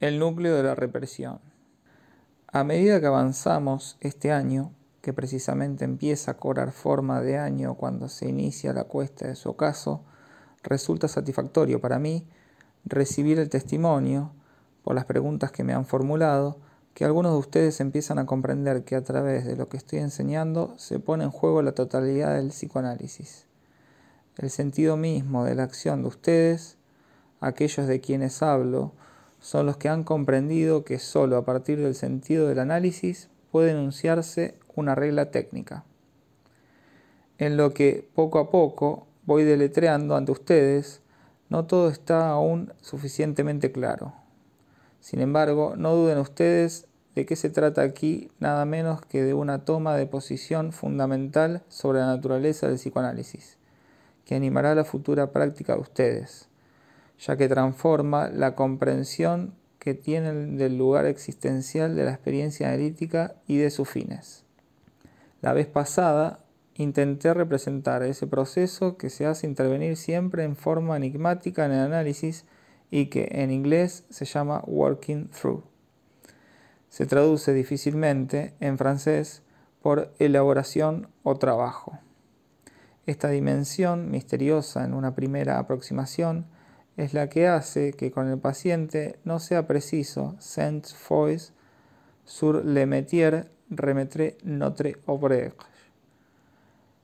El núcleo de la represión. A medida que avanzamos este año, que precisamente empieza a cobrar forma de año cuando se inicia la cuesta de su ocaso, resulta satisfactorio para mí recibir el testimonio, por las preguntas que me han formulado, que algunos de ustedes empiezan a comprender que a través de lo que estoy enseñando se pone en juego la totalidad del psicoanálisis. El sentido mismo de la acción de ustedes, aquellos de quienes hablo, son los que han comprendido que sólo a partir del sentido del análisis puede enunciarse una regla técnica. En lo que poco a poco voy deletreando ante ustedes, no todo está aún suficientemente claro. Sin embargo, no duden ustedes de que se trata aquí nada menos que de una toma de posición fundamental sobre la naturaleza del psicoanálisis, que animará la futura práctica de ustedes ya que transforma la comprensión que tienen del lugar existencial de la experiencia analítica y de sus fines. La vez pasada intenté representar ese proceso que se hace intervenir siempre en forma enigmática en el análisis y que en inglés se llama working through. Se traduce difícilmente en francés por elaboración o trabajo. Esta dimensión misteriosa en una primera aproximación es la que hace que con el paciente no sea preciso sense fois sur le métier remettre notre ouvrage.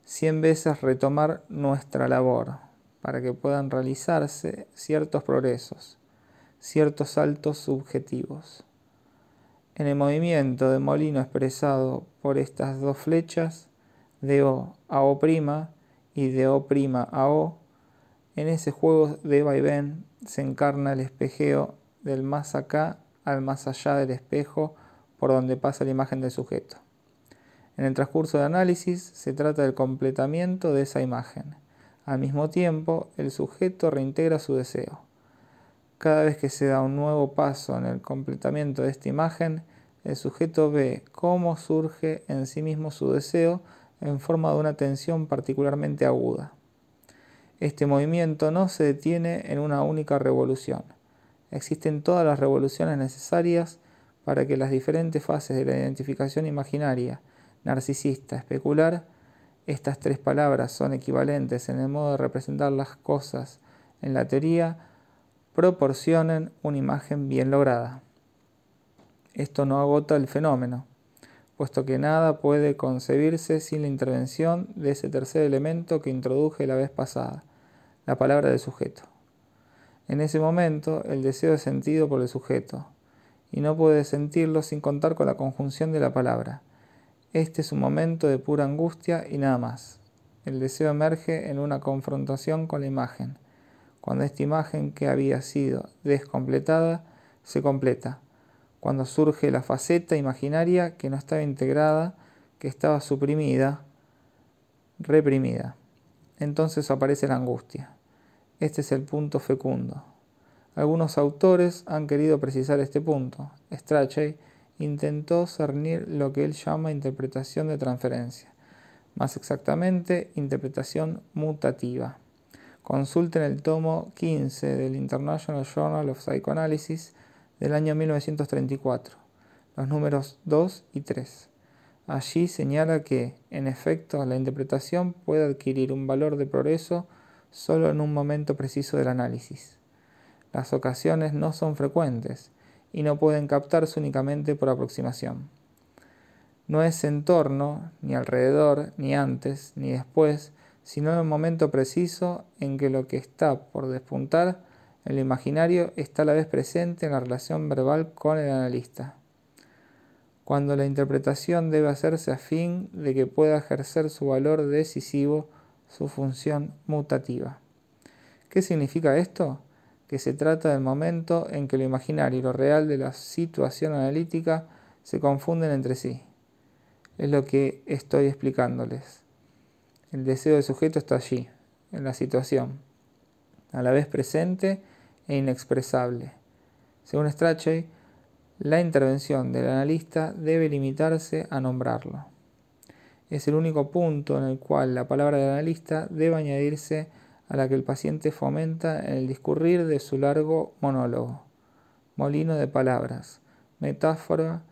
Cien veces retomar nuestra labor para que puedan realizarse ciertos progresos, ciertos saltos subjetivos. En el movimiento de molino expresado por estas dos flechas, de O a O' y de O' a O, en ese juego de vaivén se encarna el espejeo del más acá al más allá del espejo por donde pasa la imagen del sujeto. En el transcurso de análisis se trata del completamiento de esa imagen. Al mismo tiempo, el sujeto reintegra su deseo. Cada vez que se da un nuevo paso en el completamiento de esta imagen, el sujeto ve cómo surge en sí mismo su deseo en forma de una tensión particularmente aguda. Este movimiento no se detiene en una única revolución. Existen todas las revoluciones necesarias para que las diferentes fases de la identificación imaginaria, narcisista, especular, estas tres palabras son equivalentes en el modo de representar las cosas en la teoría, proporcionen una imagen bien lograda. Esto no agota el fenómeno, puesto que nada puede concebirse sin la intervención de ese tercer elemento que introduje la vez pasada, la palabra del sujeto. En ese momento el deseo es sentido por el sujeto, y no puede sentirlo sin contar con la conjunción de la palabra. Este es un momento de pura angustia y nada más. El deseo emerge en una confrontación con la imagen, cuando esta imagen que había sido descompletada se completa cuando surge la faceta imaginaria que no estaba integrada, que estaba suprimida, reprimida. Entonces aparece la angustia. Este es el punto fecundo. Algunos autores han querido precisar este punto. Strachey intentó cernir lo que él llama interpretación de transferencia, más exactamente interpretación mutativa. Consulten el tomo 15 del International Journal of Psychoanalysis del año 1934, los números 2 y 3. Allí señala que, en efecto, la interpretación puede adquirir un valor de progreso solo en un momento preciso del análisis. Las ocasiones no son frecuentes y no pueden captarse únicamente por aproximación. No es en torno, ni alrededor, ni antes, ni después, sino en el momento preciso en que lo que está por despuntar el imaginario está a la vez presente en la relación verbal con el analista. Cuando la interpretación debe hacerse a fin de que pueda ejercer su valor decisivo, su función mutativa. ¿Qué significa esto? Que se trata del momento en que lo imaginario y lo real de la situación analítica se confunden entre sí. Es lo que estoy explicándoles. El deseo del sujeto está allí, en la situación, a la vez presente e inexpresable. Según Strachey, la intervención del analista debe limitarse a nombrarlo. Es el único punto en el cual la palabra del analista debe añadirse a la que el paciente fomenta en el discurrir de su largo monólogo. molino de palabras, metáfora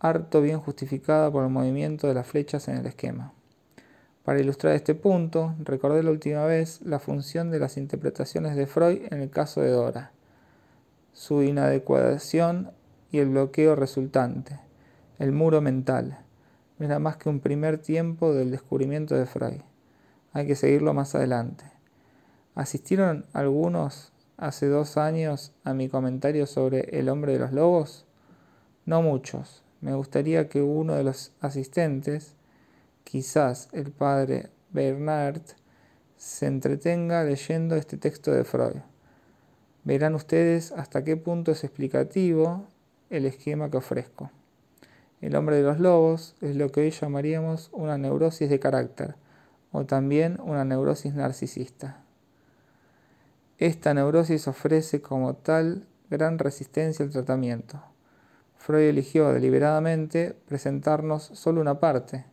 harto bien justificada por el movimiento de las flechas en el esquema. Para ilustrar este punto, recordé la última vez la función de las interpretaciones de Freud en el caso de Dora, su inadecuación y el bloqueo resultante, el muro mental. No era más que un primer tiempo del descubrimiento de Freud. Hay que seguirlo más adelante. ¿Asistieron algunos hace dos años a mi comentario sobre el hombre de los lobos? No muchos. Me gustaría que uno de los asistentes, quizás el padre Bernard, se entretenga leyendo este texto de Freud. Verán ustedes hasta qué punto es explicativo el esquema que ofrezco. El hombre de los lobos es lo que hoy llamaríamos una neurosis de carácter o también una neurosis narcisista. Esta neurosis ofrece como tal gran resistencia al tratamiento. Freud eligió deliberadamente presentarnos solo una parte,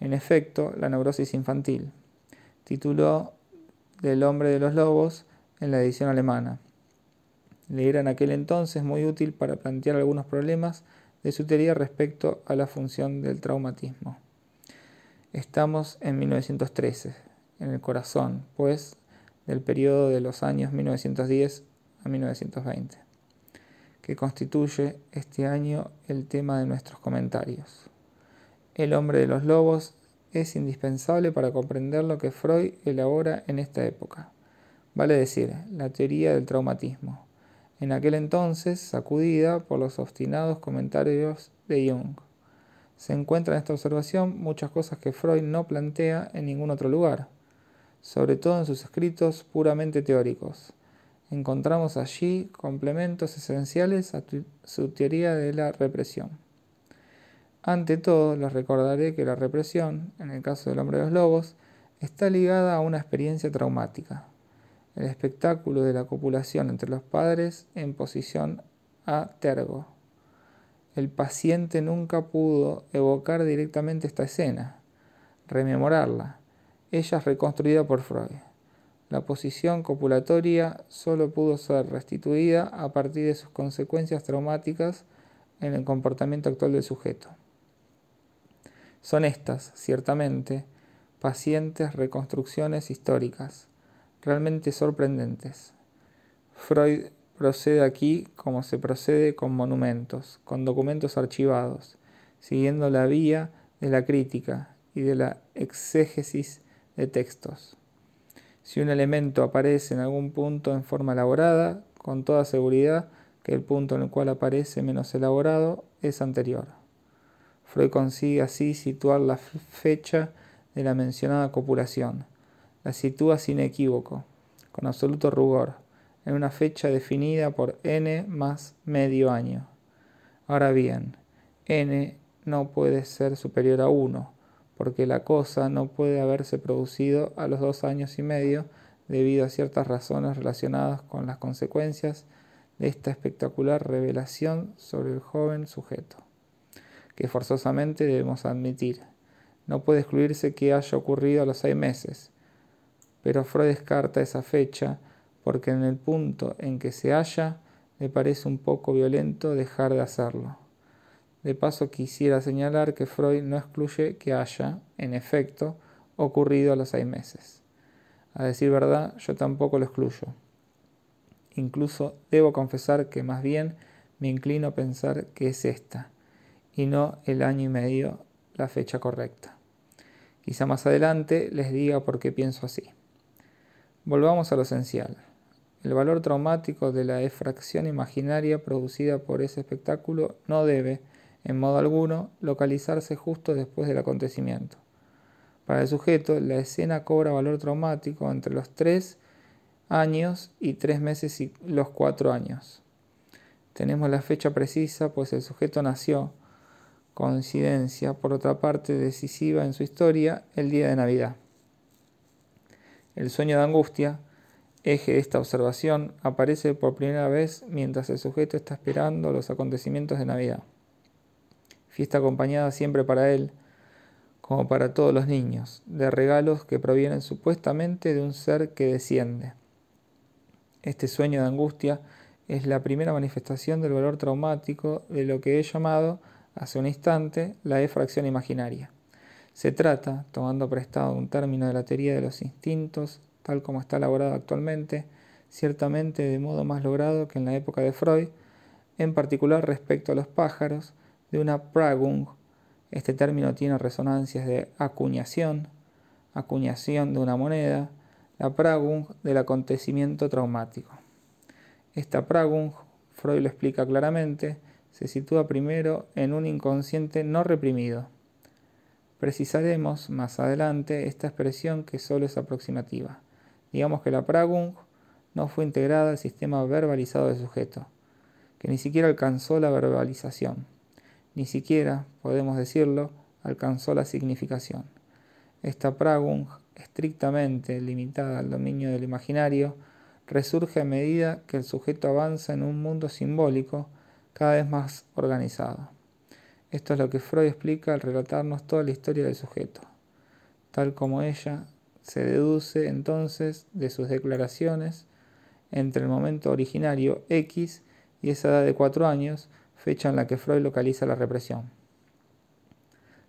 en efecto, la neurosis infantil. Tituló Del hombre de los lobos en la edición alemana. Le era en aquel entonces muy útil para plantear algunos problemas de su teoría respecto a la función del traumatismo. Estamos en 1913, en el corazón, pues, del periodo de los años 1910 a 1920, que constituye este año el tema de nuestros comentarios. El hombre de los lobos es indispensable para comprender lo que Freud elabora en esta época, vale decir, la teoría del traumatismo, en aquel entonces sacudida por los obstinados comentarios de Jung. Se encuentra en esta observación muchas cosas que Freud no plantea en ningún otro lugar sobre todo en sus escritos puramente teóricos. Encontramos allí complementos esenciales a su teoría de la represión. Ante todo, les recordaré que la represión, en el caso del hombre de los lobos, está ligada a una experiencia traumática, el espectáculo de la copulación entre los padres en posición a tergo. El paciente nunca pudo evocar directamente esta escena, rememorarla, ella es reconstruida por Freud. La posición copulatoria solo pudo ser restituida a partir de sus consecuencias traumáticas en el comportamiento actual del sujeto. Son estas, ciertamente, pacientes reconstrucciones históricas, realmente sorprendentes. Freud procede aquí como se procede con monumentos, con documentos archivados, siguiendo la vía de la crítica y de la exégesis de textos. Si un elemento aparece en algún punto en forma elaborada, con toda seguridad que el punto en el cual aparece menos elaborado es anterior. Freud consigue así situar la fecha de la mencionada copulación. La sitúa sin equívoco, con absoluto rugor, en una fecha definida por n más medio año. Ahora bien, n no puede ser superior a 1, porque la cosa no puede haberse producido a los dos años y medio debido a ciertas razones relacionadas con las consecuencias de esta espectacular revelación sobre el joven sujeto, que forzosamente debemos admitir. No puede excluirse que haya ocurrido a los seis meses, pero Freud descarta esa fecha porque en el punto en que se halla le parece un poco violento dejar de hacerlo. De paso quisiera señalar que Freud no excluye que haya, en efecto, ocurrido a los seis meses. A decir verdad, yo tampoco lo excluyo. Incluso debo confesar que más bien me inclino a pensar que es esta, y no el año y medio la fecha correcta. Quizá más adelante les diga por qué pienso así. Volvamos a lo esencial. El valor traumático de la efracción imaginaria producida por ese espectáculo no debe, en modo alguno, localizarse justo después del acontecimiento. Para el sujeto, la escena cobra valor traumático entre los tres años y tres meses y los cuatro años. Tenemos la fecha precisa, pues el sujeto nació, coincidencia, por otra parte decisiva en su historia, el día de Navidad. El sueño de angustia, eje de esta observación, aparece por primera vez mientras el sujeto está esperando los acontecimientos de Navidad fiesta acompañada siempre para él, como para todos los niños, de regalos que provienen supuestamente de un ser que desciende. Este sueño de angustia es la primera manifestación del valor traumático de lo que he llamado hace un instante la efracción imaginaria. Se trata, tomando prestado un término de la teoría de los instintos, tal como está elaborado actualmente, ciertamente de modo más logrado que en la época de Freud, en particular respecto a los pájaros, de una pragung. Este término tiene resonancias de acuñación, acuñación de una moneda, la pragung del acontecimiento traumático. Esta pragung, Freud lo explica claramente, se sitúa primero en un inconsciente no reprimido. Precisaremos más adelante esta expresión que solo es aproximativa. Digamos que la pragung no fue integrada al sistema verbalizado del sujeto, que ni siquiera alcanzó la verbalización, ni siquiera, podemos decirlo, alcanzó la significación. Esta pragung, estrictamente limitada al dominio del imaginario, resurge a medida que el sujeto avanza en un mundo simbólico cada vez más organizado. Esto es lo que Freud explica al relatarnos toda la historia del sujeto, tal como ella se deduce entonces de sus declaraciones entre el momento originario X y esa edad de cuatro años, fecha en la que Freud localiza la represión.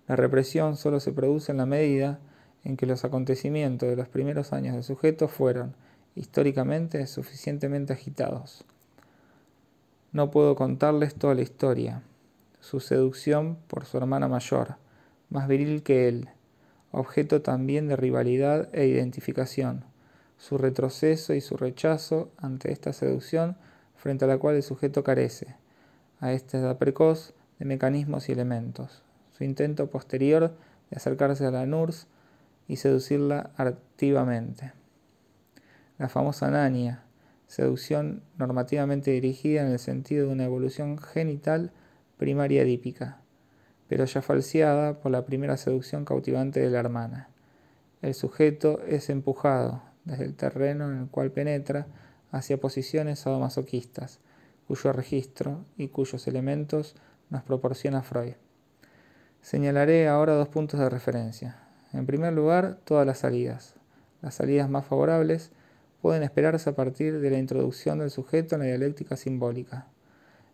La represión solo se produce en la medida en que los acontecimientos de los primeros años del sujeto fueron, históricamente suficientemente agitados. No puedo contarles toda la historia. Su seducción por su hermana mayor, más viril que él, objeto también de rivalidad e identificación, su retroceso y su rechazo ante esta seducción frente a la cual el sujeto carece, a esta edad precoz, de mecanismos y elementos, su intento posterior de acercarse a la NURS y seducirla activamente. La famosa nania, seducción normativamente dirigida en el sentido de una evolución genital primaria edípica, pero ya falseada por la primera seducción cautivante de la hermana. El sujeto es empujado desde el terreno en el cual penetra hacia posiciones sadomasoquistas, cuyo registro y cuyos elementos nos proporciona Freud. Señalaré ahora dos puntos de referencia. En primer lugar, todas las salidas. Las salidas más favorables pueden esperarse a partir de la introducción del sujeto en la dialéctica simbólica.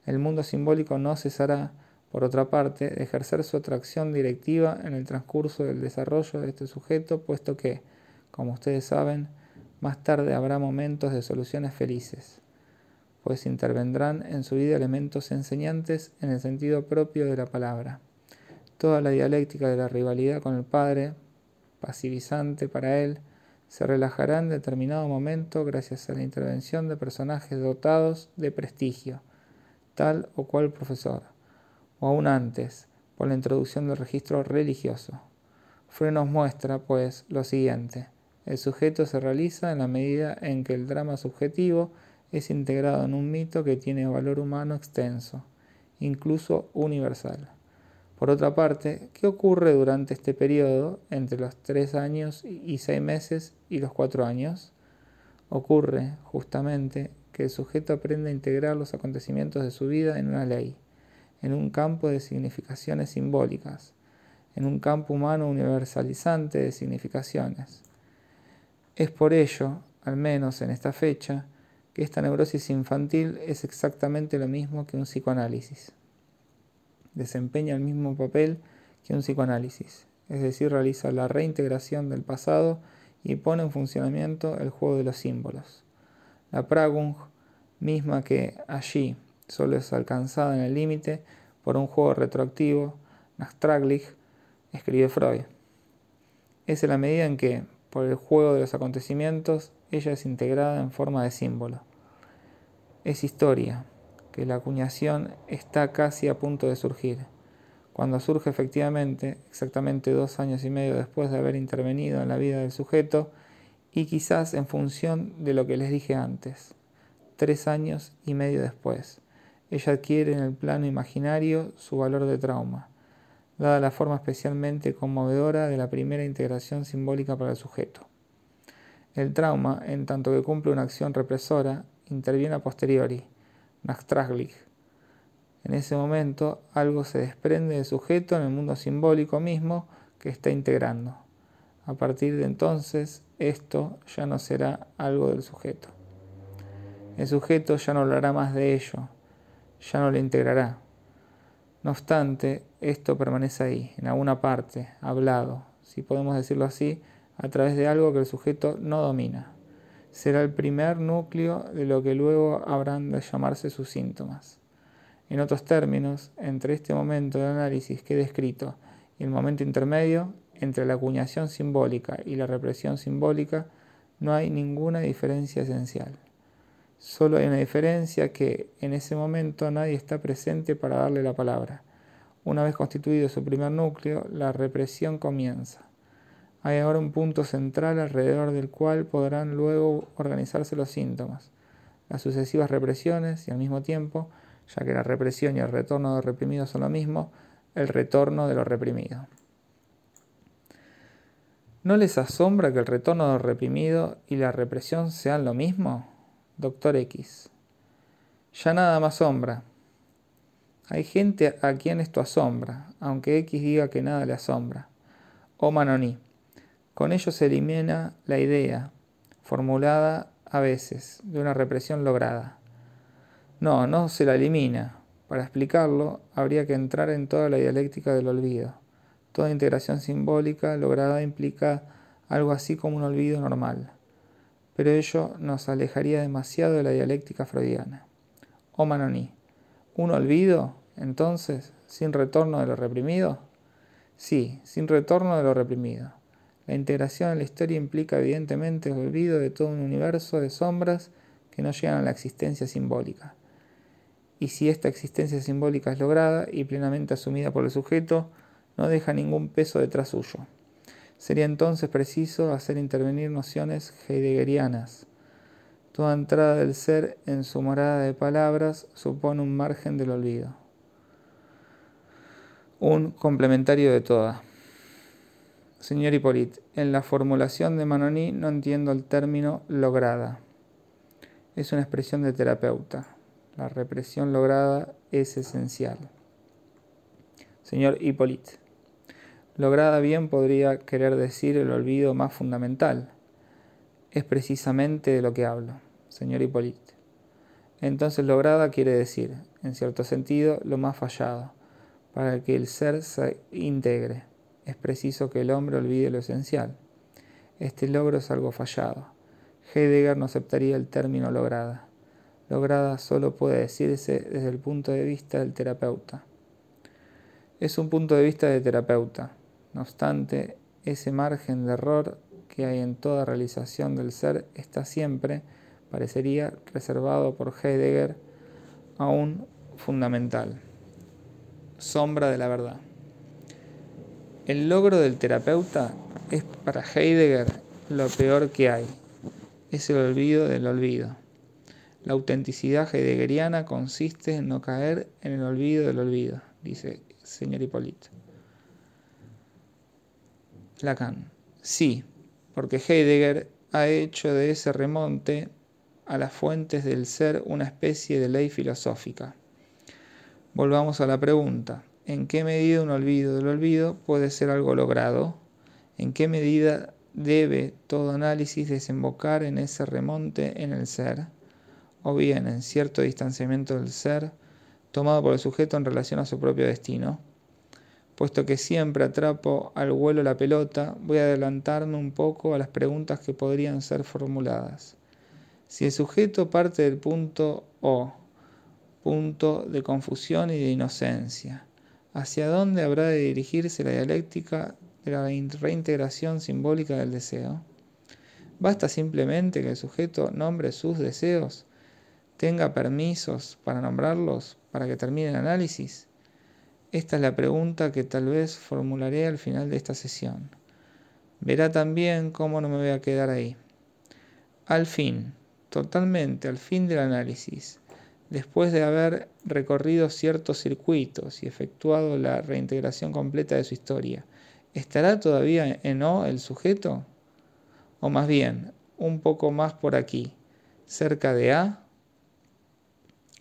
El mundo simbólico no cesará, por otra parte, de ejercer su atracción directiva en el transcurso del desarrollo de este sujeto, puesto que, como ustedes saben, más tarde habrá momentos de soluciones felices, pues intervendrán en su vida elementos enseñantes en el sentido propio de la palabra. Toda la dialéctica de la rivalidad con el padre, pasivizante para él, se relajará en determinado momento gracias a la intervención de personajes dotados de prestigio, tal o cual profesor, o aún antes, por la introducción del registro religioso. Freud nos muestra, pues, lo siguiente. El sujeto se realiza en la medida en que el drama subjetivo es integrado en un mito que tiene valor humano extenso, incluso universal. Por otra parte, ¿qué ocurre durante este periodo entre los tres años y seis meses y los cuatro años? Ocurre, justamente, que el sujeto aprende a integrar los acontecimientos de su vida en una ley, en un campo de significaciones simbólicas, en un campo humano universalizante de significaciones. Es por ello, al menos en esta fecha, que esta neurosis infantil es exactamente lo mismo que un psicoanálisis desempeña el mismo papel que un psicoanálisis, es decir, realiza la reintegración del pasado y pone en funcionamiento el juego de los símbolos. La Pragung, misma que allí solo es alcanzada en el límite por un juego retroactivo, Nachtraglich, escribe Freud. Es en la medida en que, por el juego de los acontecimientos, ella es integrada en forma de símbolo. Es historia, que la acuñación está casi a punto de surgir. Cuando surge efectivamente, exactamente dos años y medio después de haber intervenido en la vida del sujeto, y quizás en función de lo que les dije antes, tres años y medio después, ella adquiere en el plano imaginario su valor de trauma, dada la forma especialmente conmovedora de la primera integración simbólica para el sujeto. El trauma, en tanto que cumple una acción represora, interviene a posteriori, en ese momento algo se desprende del sujeto en el mundo simbólico mismo que está integrando. A partir de entonces, esto ya no será algo del sujeto. El sujeto ya no hablará más de ello, ya no lo integrará. No obstante, esto permanece ahí, en alguna parte, hablado, si podemos decirlo así, a través de algo que el sujeto no domina. Será el primer núcleo de lo que luego habrán de llamarse sus síntomas. En otros términos, entre este momento de análisis que he descrito y el momento intermedio, entre la acuñación simbólica y la represión simbólica, no hay ninguna diferencia esencial. Solo hay una diferencia que en ese momento nadie está presente para darle la palabra. Una vez constituido su primer núcleo, la represión comienza. Hay ahora un punto central alrededor del cual podrán luego organizarse los síntomas, las sucesivas represiones y al mismo tiempo, ya que la represión y el retorno de lo reprimido son lo mismo, el retorno de lo reprimido. ¿No les asombra que el retorno de lo reprimido y la represión sean lo mismo? Doctor X. Ya nada más asombra. Hay gente a quien esto asombra, aunque X diga que nada le asombra. O Manoní. Con ello se elimina la idea, formulada a veces, de una represión lograda. No, no se la elimina. Para explicarlo, habría que entrar en toda la dialéctica del olvido. Toda integración simbólica lograda implica algo así como un olvido normal pero ello nos alejaría demasiado de la dialéctica freudiana. O Manoní, ¿un olvido, entonces, sin retorno de lo reprimido? Sí, sin retorno de lo reprimido. La integración en la historia implica evidentemente el olvido de todo un universo de sombras que no llegan a la existencia simbólica. Y si esta existencia simbólica es lograda y plenamente asumida por el sujeto, no deja ningún peso detrás suyo. Sería entonces preciso hacer intervenir nociones heideggerianas. Toda entrada del ser en su morada de palabras supone un margen del olvido. Un complementario de toda. Señor Hippolyte, en la formulación de Manoní no entiendo el término lograda. Es una expresión de terapeuta. La represión lograda es esencial. Señor Hippolyte. Lograda bien podría querer decir el olvido más fundamental. Es precisamente de lo que hablo, señor Hipólito. Entonces lograda quiere decir, en cierto sentido, lo más fallado. Para que el ser se integre, es preciso que el hombre olvide lo esencial. Este logro es algo fallado. Heidegger no aceptaría el término lograda. Lograda solo puede decirse desde el punto de vista del terapeuta. Es un punto de vista de terapeuta, no obstante, ese margen de error que hay en toda realización del ser está siempre, parecería, reservado por Heidegger aún fundamental. Sombra de la verdad. El logro del terapeuta es para Heidegger lo peor que hay. Es el olvido del olvido. La autenticidad heideggeriana consiste en no caer en el olvido del olvido, dice el señor Hipólito. Lacan. Sí, porque Heidegger ha hecho de ese remonte a las fuentes del ser una especie de ley filosófica. Volvamos a la pregunta. ¿En qué medida un olvido del olvido puede ser algo logrado? ¿En qué medida debe todo análisis desembocar en ese remonte en el ser? ¿O bien en cierto distanciamiento del ser tomado por el sujeto en relación a su propio destino? Puesto que siempre atrapo al vuelo la pelota, voy a adelantarme un poco a las preguntas que podrían ser formuladas. Si el sujeto parte del punto O, punto de confusión y de inocencia, ¿hacia dónde habrá de dirigirse la dialéctica de la reintegración simbólica del deseo? ¿Basta simplemente que el sujeto nombre sus deseos, tenga permisos para nombrarlos para que termine el análisis? Esta es la pregunta que tal vez formularé al final de esta sesión. Verá también cómo no me voy a quedar ahí. Al fin, totalmente al fin del análisis, después de haber recorrido ciertos circuitos y efectuado la reintegración completa de su historia, ¿estará todavía en O el sujeto? O más bien, un poco más por aquí, cerca de A.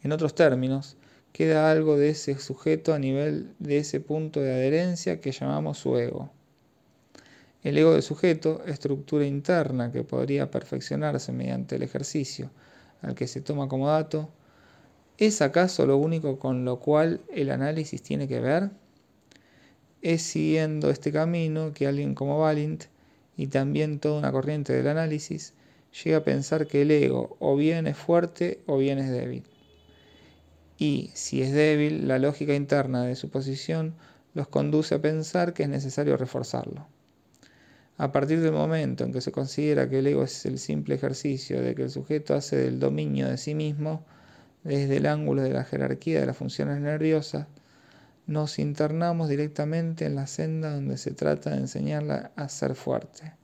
En otros términos, queda algo de ese sujeto a nivel de ese punto de adherencia que llamamos su ego. El ego del sujeto, estructura interna que podría perfeccionarse mediante el ejercicio, al que se toma como dato, ¿es acaso lo único con lo cual el análisis tiene que ver? Es siguiendo este camino que alguien como Valint y también toda una corriente del análisis llega a pensar que el ego o bien es fuerte o bien es débil. Y si es débil, la lógica interna de su posición los conduce a pensar que es necesario reforzarlo. A partir del momento en que se considera que el ego es el simple ejercicio de que el sujeto hace del dominio de sí mismo, desde el ángulo de la jerarquía de las funciones nerviosas, nos internamos directamente en la senda donde se trata de enseñarla a ser fuerte.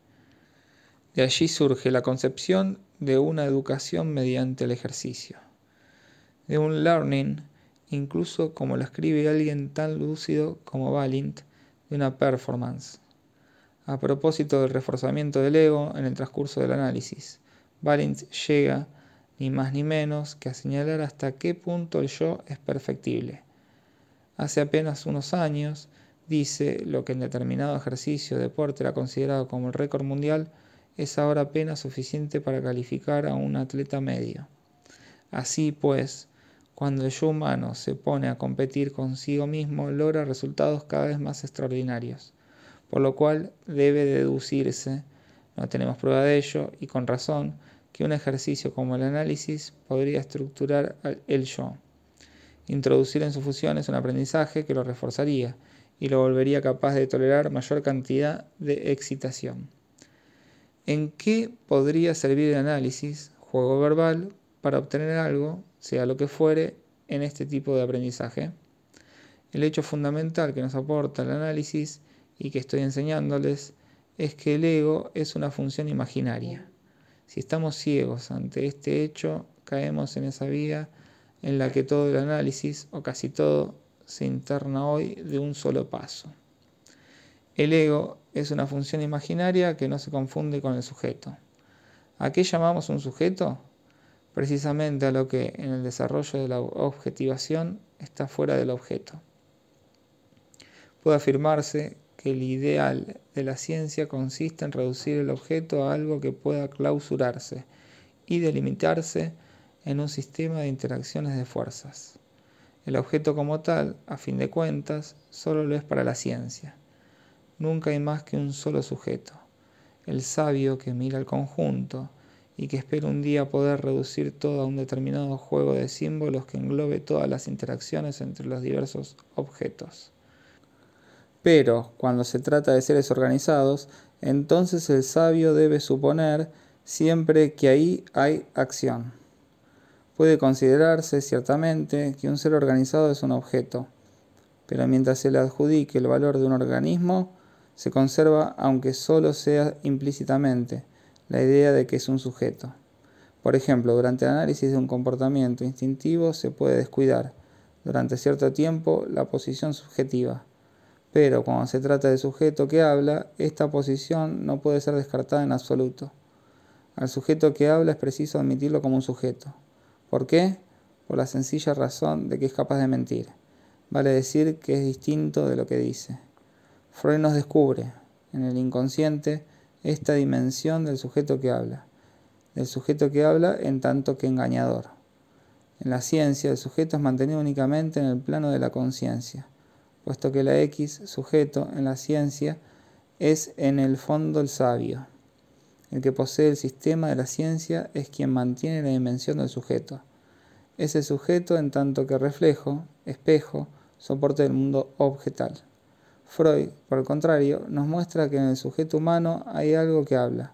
De allí surge la concepción de una educación mediante el ejercicio, de un learning, incluso como lo escribe alguien tan lúcido como Valint, de una performance. A propósito del reforzamiento del ego en el transcurso del análisis, Valint llega, ni más ni menos, que a señalar hasta qué punto el yo es perfectible. Hace apenas unos años, dice lo que en determinado ejercicio de deporte era considerado como el récord mundial, es ahora apenas suficiente para calificar a un atleta medio. Así pues, cuando el yo humano se pone a competir consigo mismo, logra resultados cada vez más extraordinarios, por lo cual debe deducirse, no tenemos prueba de ello, y con razón, que un ejercicio como el análisis podría estructurar el yo, introducir en sus funciones un aprendizaje que lo reforzaría y lo volvería capaz de tolerar mayor cantidad de excitación. ¿En qué podría servir el análisis, juego verbal, para obtener algo, sea lo que fuere, en este tipo de aprendizaje? El hecho fundamental que nos aporta el análisis y que estoy enseñándoles es que el ego es una función imaginaria. Si estamos ciegos ante este hecho, caemos en esa vía en la que todo el análisis, o casi todo, se interna hoy de un solo paso. El ego es una función imaginaria que no se confunde con el sujeto. ¿A qué llamamos un sujeto? Precisamente a lo que en el desarrollo de la objetivación está fuera del objeto. Puede afirmarse que el ideal de la ciencia consiste en reducir el objeto a algo que pueda clausurarse y delimitarse en un sistema de interacciones de fuerzas. El objeto como tal, a fin de cuentas, solo lo es para la ciencia nunca hay más que un solo sujeto, el sabio que mira el conjunto y que espera un día poder reducir todo a un determinado juego de símbolos que englobe todas las interacciones entre los diversos objetos. Pero cuando se trata de seres organizados, entonces el sabio debe suponer siempre que ahí hay acción. Puede considerarse ciertamente que un ser organizado es un objeto, pero mientras se le adjudique el valor de un organismo, se conserva, aunque solo sea implícitamente, la idea de que es un sujeto. Por ejemplo, durante el análisis de un comportamiento instintivo se puede descuidar durante cierto tiempo la posición subjetiva, pero cuando se trata de sujeto que habla, esta posición no puede ser descartada en absoluto. Al sujeto que habla es preciso admitirlo como un sujeto. ¿Por qué? Por la sencilla razón de que es capaz de mentir. Vale decir que es distinto de lo que dice. Freud nos descubre en el inconsciente esta dimensión del sujeto que habla, del sujeto que habla en tanto que engañador. En la ciencia, el sujeto es mantenido únicamente en el plano de la conciencia, puesto que la X, sujeto, en la ciencia, es en el fondo el sabio. El que posee el sistema de la ciencia es quien mantiene la dimensión del sujeto. Ese sujeto en tanto que reflejo, espejo, soporte del mundo objetal. Freud, por el contrario, nos muestra que en el sujeto humano hay algo que habla,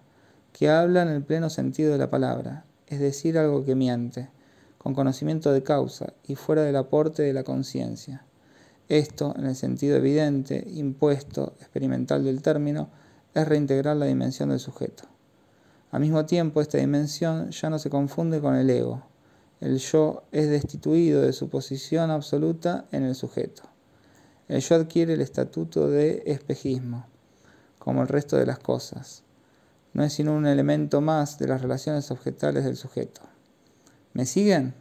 que habla en el pleno sentido de la palabra, es decir, algo que miente, con conocimiento de causa y fuera del aporte de la conciencia. Esto, en el sentido evidente, impuesto, experimental del término, es reintegrar la dimensión del sujeto. Al mismo tiempo, esta dimensión ya no se confunde con el ego. El yo es destituido de su posición absoluta en el sujeto. El yo adquiere el estatuto de espejismo, como el resto de las cosas. No es sino un elemento más de las relaciones objetales del sujeto. ¿Me siguen?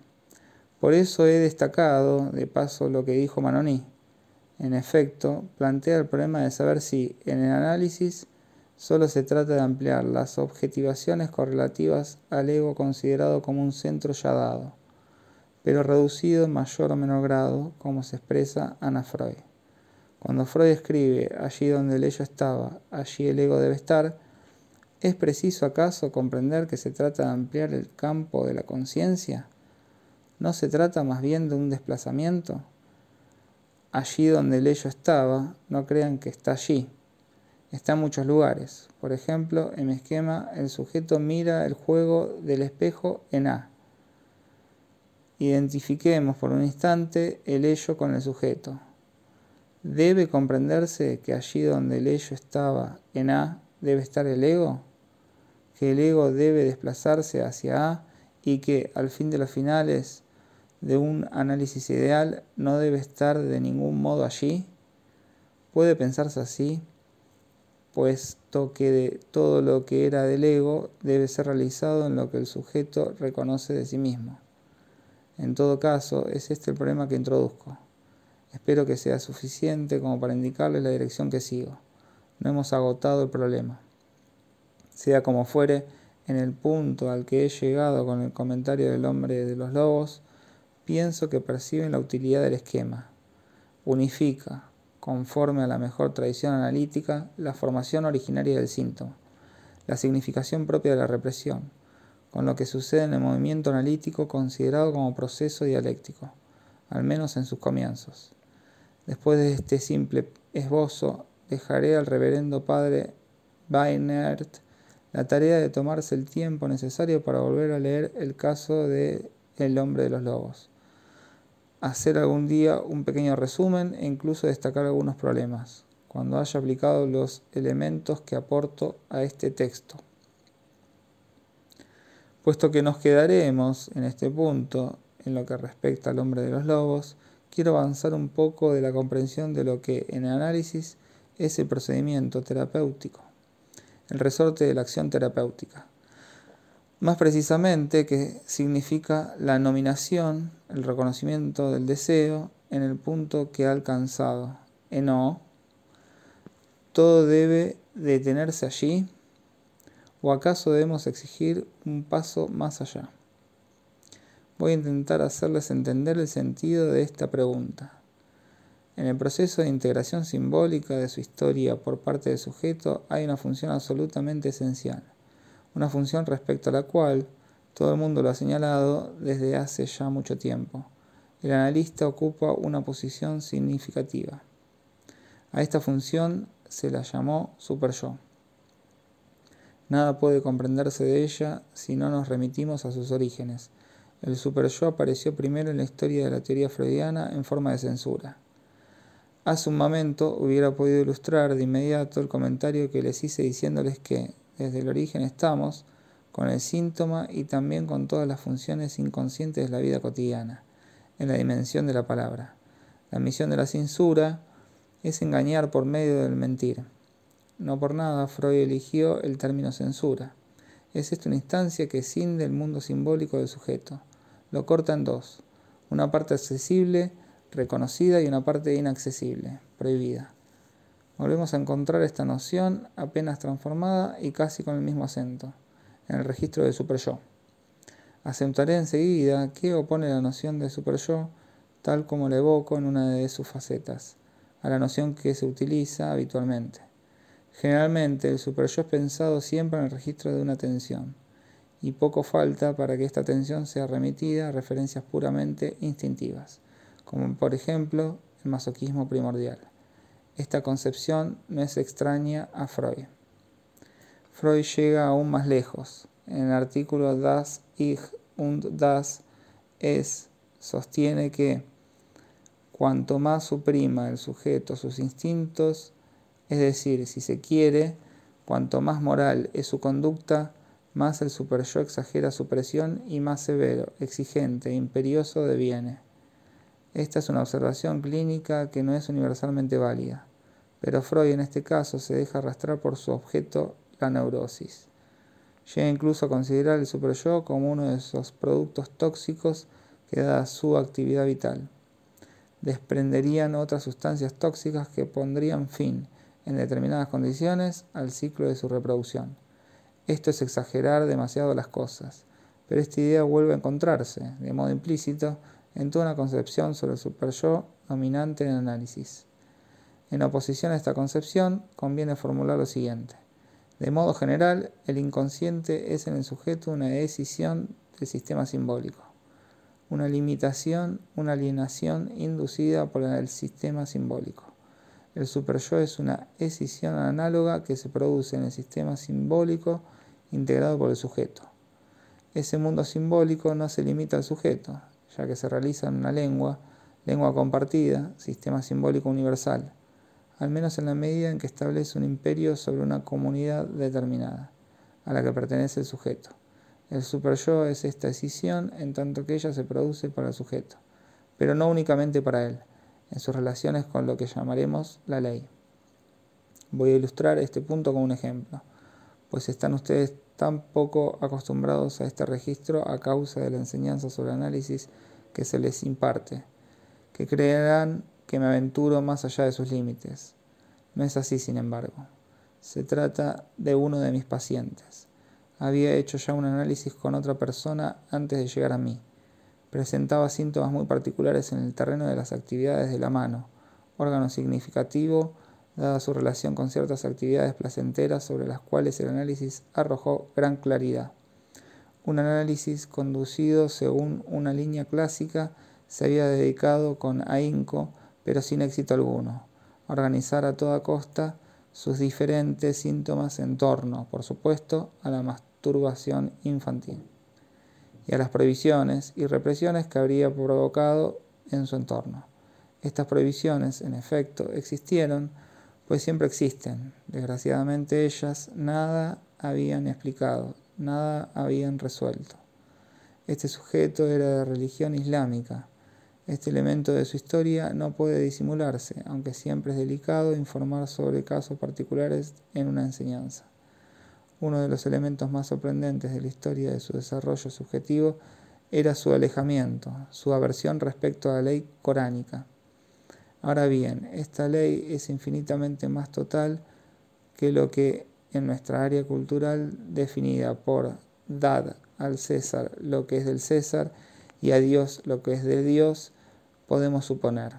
Por eso he destacado, de paso, lo que dijo Manoni. En efecto, plantea el problema de saber si, en el análisis, Solo se trata de ampliar las objetivaciones correlativas al ego considerado como un centro ya dado, pero reducido en mayor o menor grado, como se expresa Ana Freud. Cuando Freud escribe allí donde el ello estaba, allí el ego debe estar, ¿es preciso acaso comprender que se trata de ampliar el campo de la conciencia? ¿No se trata más bien de un desplazamiento? Allí donde el ello estaba, no crean que está allí, está en muchos lugares. Por ejemplo, en mi esquema, el sujeto mira el juego del espejo en A. Identifiquemos por un instante el ello con el sujeto. ¿Debe comprenderse que allí donde el ello estaba en A debe estar el ego? ¿Que el ego debe desplazarse hacia A y que al fin de los finales de un análisis ideal no debe estar de ningún modo allí? ¿Puede pensarse así? puesto que de todo lo que era del ego debe ser realizado en lo que el sujeto reconoce de sí mismo. En todo caso, es este el problema que introduzco. Espero que sea suficiente como para indicarles la dirección que sigo. No hemos agotado el problema. Sea como fuere, en el punto al que he llegado con el comentario del hombre de los lobos, pienso que perciben la utilidad del esquema. Unifica, conforme a la mejor tradición analítica, la formación originaria del síntoma, la significación propia de la represión, con lo que sucede en el movimiento analítico considerado como proceso dialéctico, al menos en sus comienzos. Después de este simple esbozo, dejaré al reverendo padre Weinert la tarea de tomarse el tiempo necesario para volver a leer el caso de El hombre de los lobos hacer algún día un pequeño resumen e incluso destacar algunos problemas, cuando haya aplicado los elementos que aporto a este texto. Puesto que nos quedaremos en este punto en lo que respecta al hombre de los lobos, quiero avanzar un poco de la comprensión de lo que en análisis es el procedimiento terapéutico, el resorte de la acción terapéutica más precisamente que significa la nominación, el reconocimiento del deseo en el punto que ha alcanzado. En O, todo debe detenerse allí, o acaso debemos exigir un paso más allá. Voy a intentar hacerles entender el sentido de esta pregunta. En el proceso de integración simbólica de su historia por parte del sujeto hay una función absolutamente esencial una función respecto a la cual todo el mundo lo ha señalado desde hace ya mucho tiempo. El analista ocupa una posición significativa. A esta función se la llamó superyo. Nada puede comprenderse de ella si no nos remitimos a sus orígenes. El superyo apareció primero en la historia de la teoría freudiana en forma de censura. Hace un momento hubiera podido ilustrar de inmediato el comentario que les hice diciéndoles que, desde el origen estamos, con el síntoma y también con todas las funciones inconscientes de la vida cotidiana, en la dimensión de la palabra. La misión de la censura es engañar por medio del mentir. No por nada Freud eligió el término censura. Es esta una instancia que cinde el mundo simbólico del sujeto. Lo corta en dos, una parte accesible, reconocida y una parte inaccesible, prohibida. Volvemos a encontrar esta noción apenas transformada y casi con el mismo acento, en el registro de superyo. Aceptaré enseguida que opone la noción de superyo, tal como la evoco en una de sus facetas, a la noción que se utiliza habitualmente. Generalmente el superyo es pensado siempre en el registro de una tensión, y poco falta para que esta tensión sea remitida a referencias puramente instintivas, como por ejemplo el masoquismo primordial. Esta concepción no es extraña a Freud. Freud llega aún más lejos. En el artículo Das Ich und das Es sostiene que cuanto más suprima el sujeto sus instintos, es decir, si se quiere, cuanto más moral es su conducta, más el superyo exagera su presión y más severo, exigente e imperioso deviene. Esta es una observación clínica que no es universalmente válida, pero Freud en este caso se deja arrastrar por su objeto, la neurosis. Llega incluso a considerar el superyo como uno de esos productos tóxicos que da su actividad vital. Desprenderían otras sustancias tóxicas que pondrían fin, en determinadas condiciones, al ciclo de su reproducción. Esto es exagerar demasiado las cosas, pero esta idea vuelve a encontrarse, de modo implícito, en toda una concepción sobre el superyo dominante en el análisis. En oposición a esta concepción, conviene formular lo siguiente. De modo general, el inconsciente es en el sujeto una decisión del sistema simbólico, una limitación, una alienación inducida por el sistema simbólico. El superyo es una escisión análoga que se produce en el sistema simbólico integrado por el sujeto. Ese mundo simbólico no se limita al sujeto, ya que se realiza en una lengua, lengua compartida, sistema simbólico universal, al menos en la medida en que establece un imperio sobre una comunidad determinada, a la que pertenece el sujeto. El superyo es esta escisión en tanto que ella se produce para el sujeto, pero no únicamente para él, en sus relaciones con lo que llamaremos la ley. Voy a ilustrar este punto con un ejemplo, pues están ustedes tan poco acostumbrados a este registro a causa de la enseñanza sobre análisis que se les imparte, que creerán que me aventuro más allá de sus límites. No es así, sin embargo. Se trata de uno de mis pacientes. Había hecho ya un análisis con otra persona antes de llegar a mí. Presentaba síntomas muy particulares en el terreno de las actividades de la mano, órgano significativo dada su relación con ciertas actividades placenteras sobre las cuales el análisis arrojó gran claridad. Un análisis conducido según una línea clásica se había dedicado con ahínco, pero sin éxito alguno, a organizar a toda costa sus diferentes síntomas en torno, por supuesto, a la masturbación infantil y a las prohibiciones y represiones que habría provocado en su entorno. Estas prohibiciones, en efecto, existieron, pues siempre existen. Desgraciadamente ellas nada habían explicado, nada habían resuelto. Este sujeto era de religión islámica. Este elemento de su historia no puede disimularse, aunque siempre es delicado informar sobre casos particulares en una enseñanza. Uno de los elementos más sorprendentes de la historia de su desarrollo subjetivo era su alejamiento, su aversión respecto a la ley coránica. Ahora bien, esta ley es infinitamente más total que lo que en nuestra área cultural definida por dad al César lo que es del César y a Dios lo que es de Dios podemos suponer.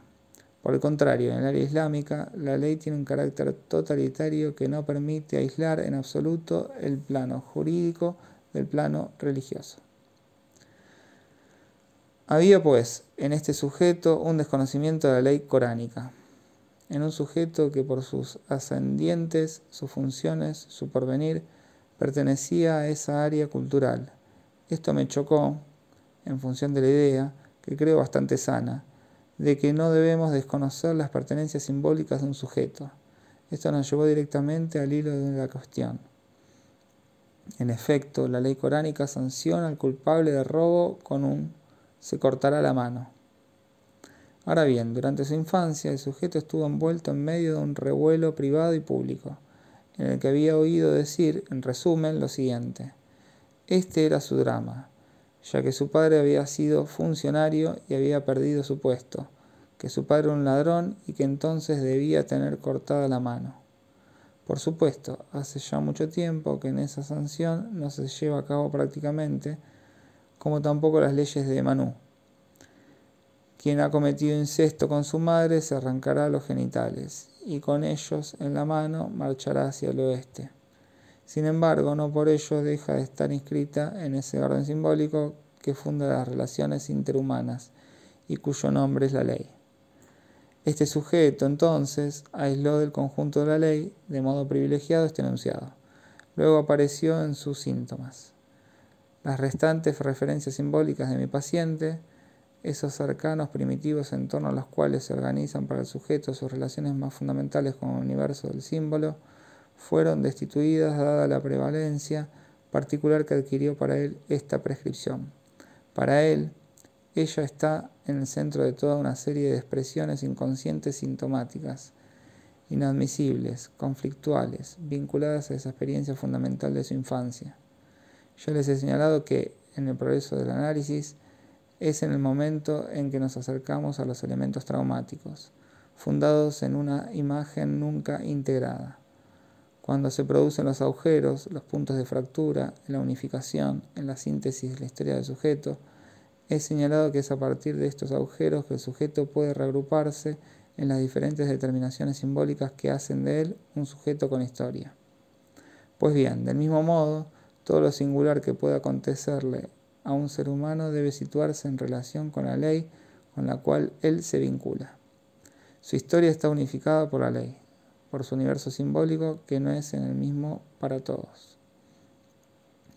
Por el contrario, en el área islámica, la ley tiene un carácter totalitario que no permite aislar en absoluto el plano jurídico del plano religioso. Había, pues, en este sujeto un desconocimiento de la ley coránica, en un sujeto que por sus ascendientes, sus funciones, su porvenir, pertenecía a esa área cultural. Esto me chocó, en función de la idea, que creo bastante sana, de que no debemos desconocer las pertenencias simbólicas de un sujeto. Esto nos llevó directamente al hilo de la cuestión. En efecto, la ley coránica sanciona al culpable de robo con un se cortará la mano. Ahora bien, durante su infancia el sujeto estuvo envuelto en medio de un revuelo privado y público, en el que había oído decir, en resumen, lo siguiente. Este era su drama ya que su padre había sido funcionario y había perdido su puesto, que su padre era un ladrón y que entonces debía tener cortada la mano. Por supuesto, hace ya mucho tiempo que en esa sanción no se lleva a cabo prácticamente, como tampoco las leyes de Manú. Quien ha cometido incesto con su madre se arrancará los genitales y con ellos en la mano marchará hacia el oeste. Sin embargo, no por ello deja de estar inscrita en ese orden simbólico que funda las relaciones interhumanas y cuyo nombre es la ley. Este sujeto, entonces, aisló del conjunto de la ley de modo privilegiado este enunciado. Luego apareció en sus síntomas. Las restantes referencias simbólicas de mi paciente, esos cercanos primitivos en torno a los cuales se organizan para el sujeto sus relaciones más fundamentales con el universo del símbolo, fueron destituidas dada la prevalencia particular que adquirió para él esta prescripción. Para él, ella está en el centro de toda una serie de expresiones inconscientes sintomáticas, inadmisibles, conflictuales, vinculadas a esa experiencia fundamental de su infancia. Yo les he señalado que, en el progreso del análisis, es en el momento en que nos acercamos a los elementos traumáticos, fundados en una imagen nunca integrada. Cuando se producen los agujeros, los puntos de fractura, en la unificación, en la síntesis de la historia del sujeto, es señalado que es a partir de estos agujeros que el sujeto puede reagruparse en las diferentes determinaciones simbólicas que hacen de él un sujeto con historia. Pues bien, del mismo modo, todo lo singular que pueda acontecerle a un ser humano debe situarse en relación con la ley con la cual él se vincula. Su historia está unificada por la ley por su universo simbólico que no es en el mismo para todos.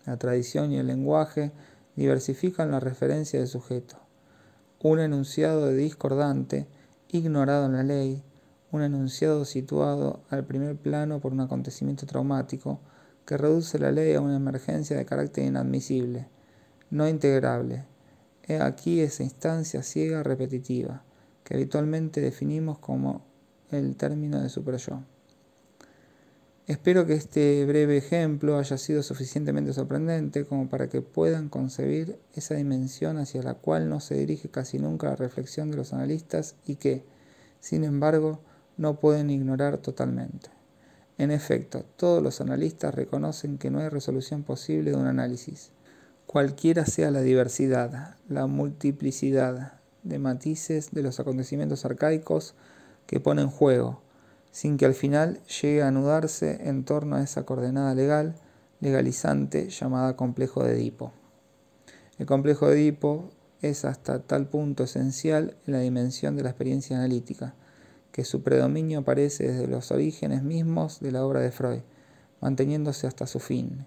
La tradición y el lenguaje diversifican la referencia de sujeto. Un enunciado discordante, ignorado en la ley, un enunciado situado al primer plano por un acontecimiento traumático que reduce la ley a una emergencia de carácter inadmisible, no integrable. He aquí esa instancia ciega repetitiva, que habitualmente definimos como el término de super-yo. Espero que este breve ejemplo haya sido suficientemente sorprendente como para que puedan concebir esa dimensión hacia la cual no se dirige casi nunca la reflexión de los analistas y que, sin embargo, no pueden ignorar totalmente. En efecto, todos los analistas reconocen que no hay resolución posible de un análisis, cualquiera sea la diversidad, la multiplicidad de matices de los acontecimientos arcaicos, que pone en juego, sin que al final llegue a anudarse en torno a esa coordenada legal, legalizante llamada complejo de Edipo. El complejo de Edipo es hasta tal punto esencial en la dimensión de la experiencia analítica, que su predominio aparece desde los orígenes mismos de la obra de Freud, manteniéndose hasta su fin.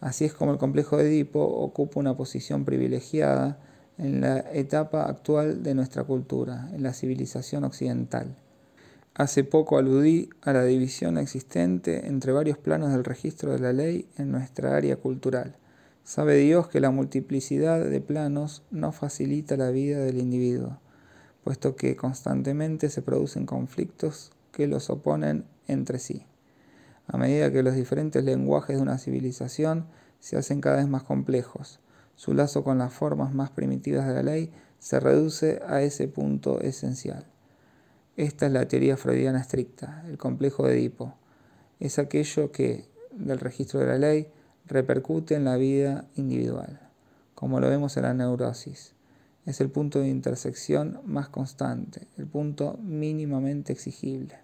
Así es como el complejo de Edipo ocupa una posición privilegiada en la etapa actual de nuestra cultura, en la civilización occidental. Hace poco aludí a la división existente entre varios planos del registro de la ley en nuestra área cultural. Sabe Dios que la multiplicidad de planos no facilita la vida del individuo, puesto que constantemente se producen conflictos que los oponen entre sí. A medida que los diferentes lenguajes de una civilización se hacen cada vez más complejos, su lazo con las formas más primitivas de la ley se reduce a ese punto esencial. Esta es la teoría freudiana estricta, el complejo de Edipo. Es aquello que, del registro de la ley, repercute en la vida individual, como lo vemos en la neurosis. Es el punto de intersección más constante, el punto mínimamente exigible.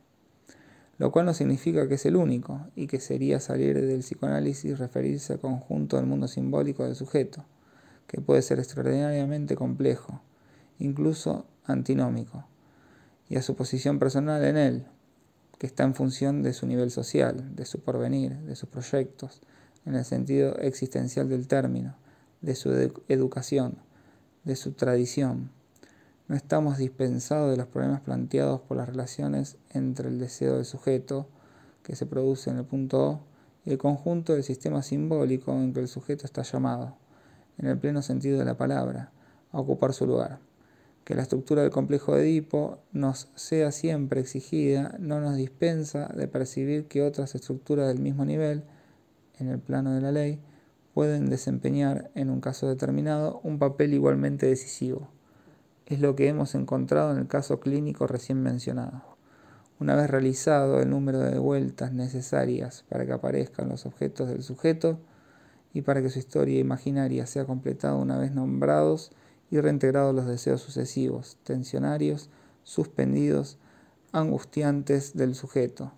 Lo cual no significa que es el único y que sería salir del psicoanálisis referirse al conjunto del mundo simbólico del sujeto que puede ser extraordinariamente complejo, incluso antinómico, y a su posición personal en él, que está en función de su nivel social, de su porvenir, de sus proyectos, en el sentido existencial del término, de su educación, de su tradición. No estamos dispensados de los problemas planteados por las relaciones entre el deseo del sujeto, que se produce en el punto O, y el conjunto del sistema simbólico en que el sujeto está llamado en el pleno sentido de la palabra, a ocupar su lugar. Que la estructura del complejo de Edipo nos sea siempre exigida no nos dispensa de percibir que otras estructuras del mismo nivel, en el plano de la ley, pueden desempeñar, en un caso determinado, un papel igualmente decisivo. Es lo que hemos encontrado en el caso clínico recién mencionado. Una vez realizado el número de vueltas necesarias para que aparezcan los objetos del sujeto, y para que su historia imaginaria sea completada una vez nombrados y reintegrados los deseos sucesivos, tensionarios, suspendidos, angustiantes del sujeto.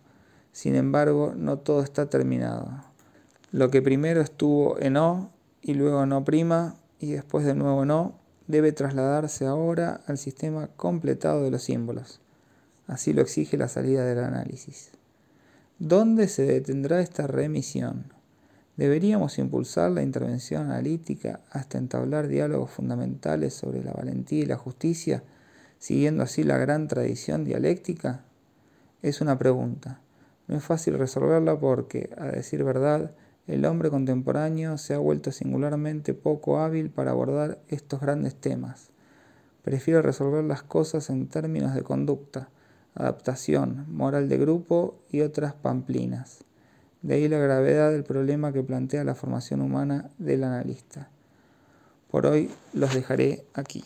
Sin embargo, no todo está terminado. Lo que primero estuvo en O y luego en O' y después de nuevo en O, debe trasladarse ahora al sistema completado de los símbolos. Así lo exige la salida del análisis. ¿Dónde se detendrá esta remisión? Deberíamos impulsar la intervención analítica hasta entablar diálogos fundamentales sobre la valentía y la justicia, siguiendo así la gran tradición dialéctica. Es una pregunta. No es fácil resolverla porque, a decir verdad, el hombre contemporáneo se ha vuelto singularmente poco hábil para abordar estos grandes temas. Prefiere resolver las cosas en términos de conducta, adaptación, moral de grupo y otras pamplinas. De ahí la gravedad del problema que plantea la formación humana del analista. Por hoy los dejaré aquí.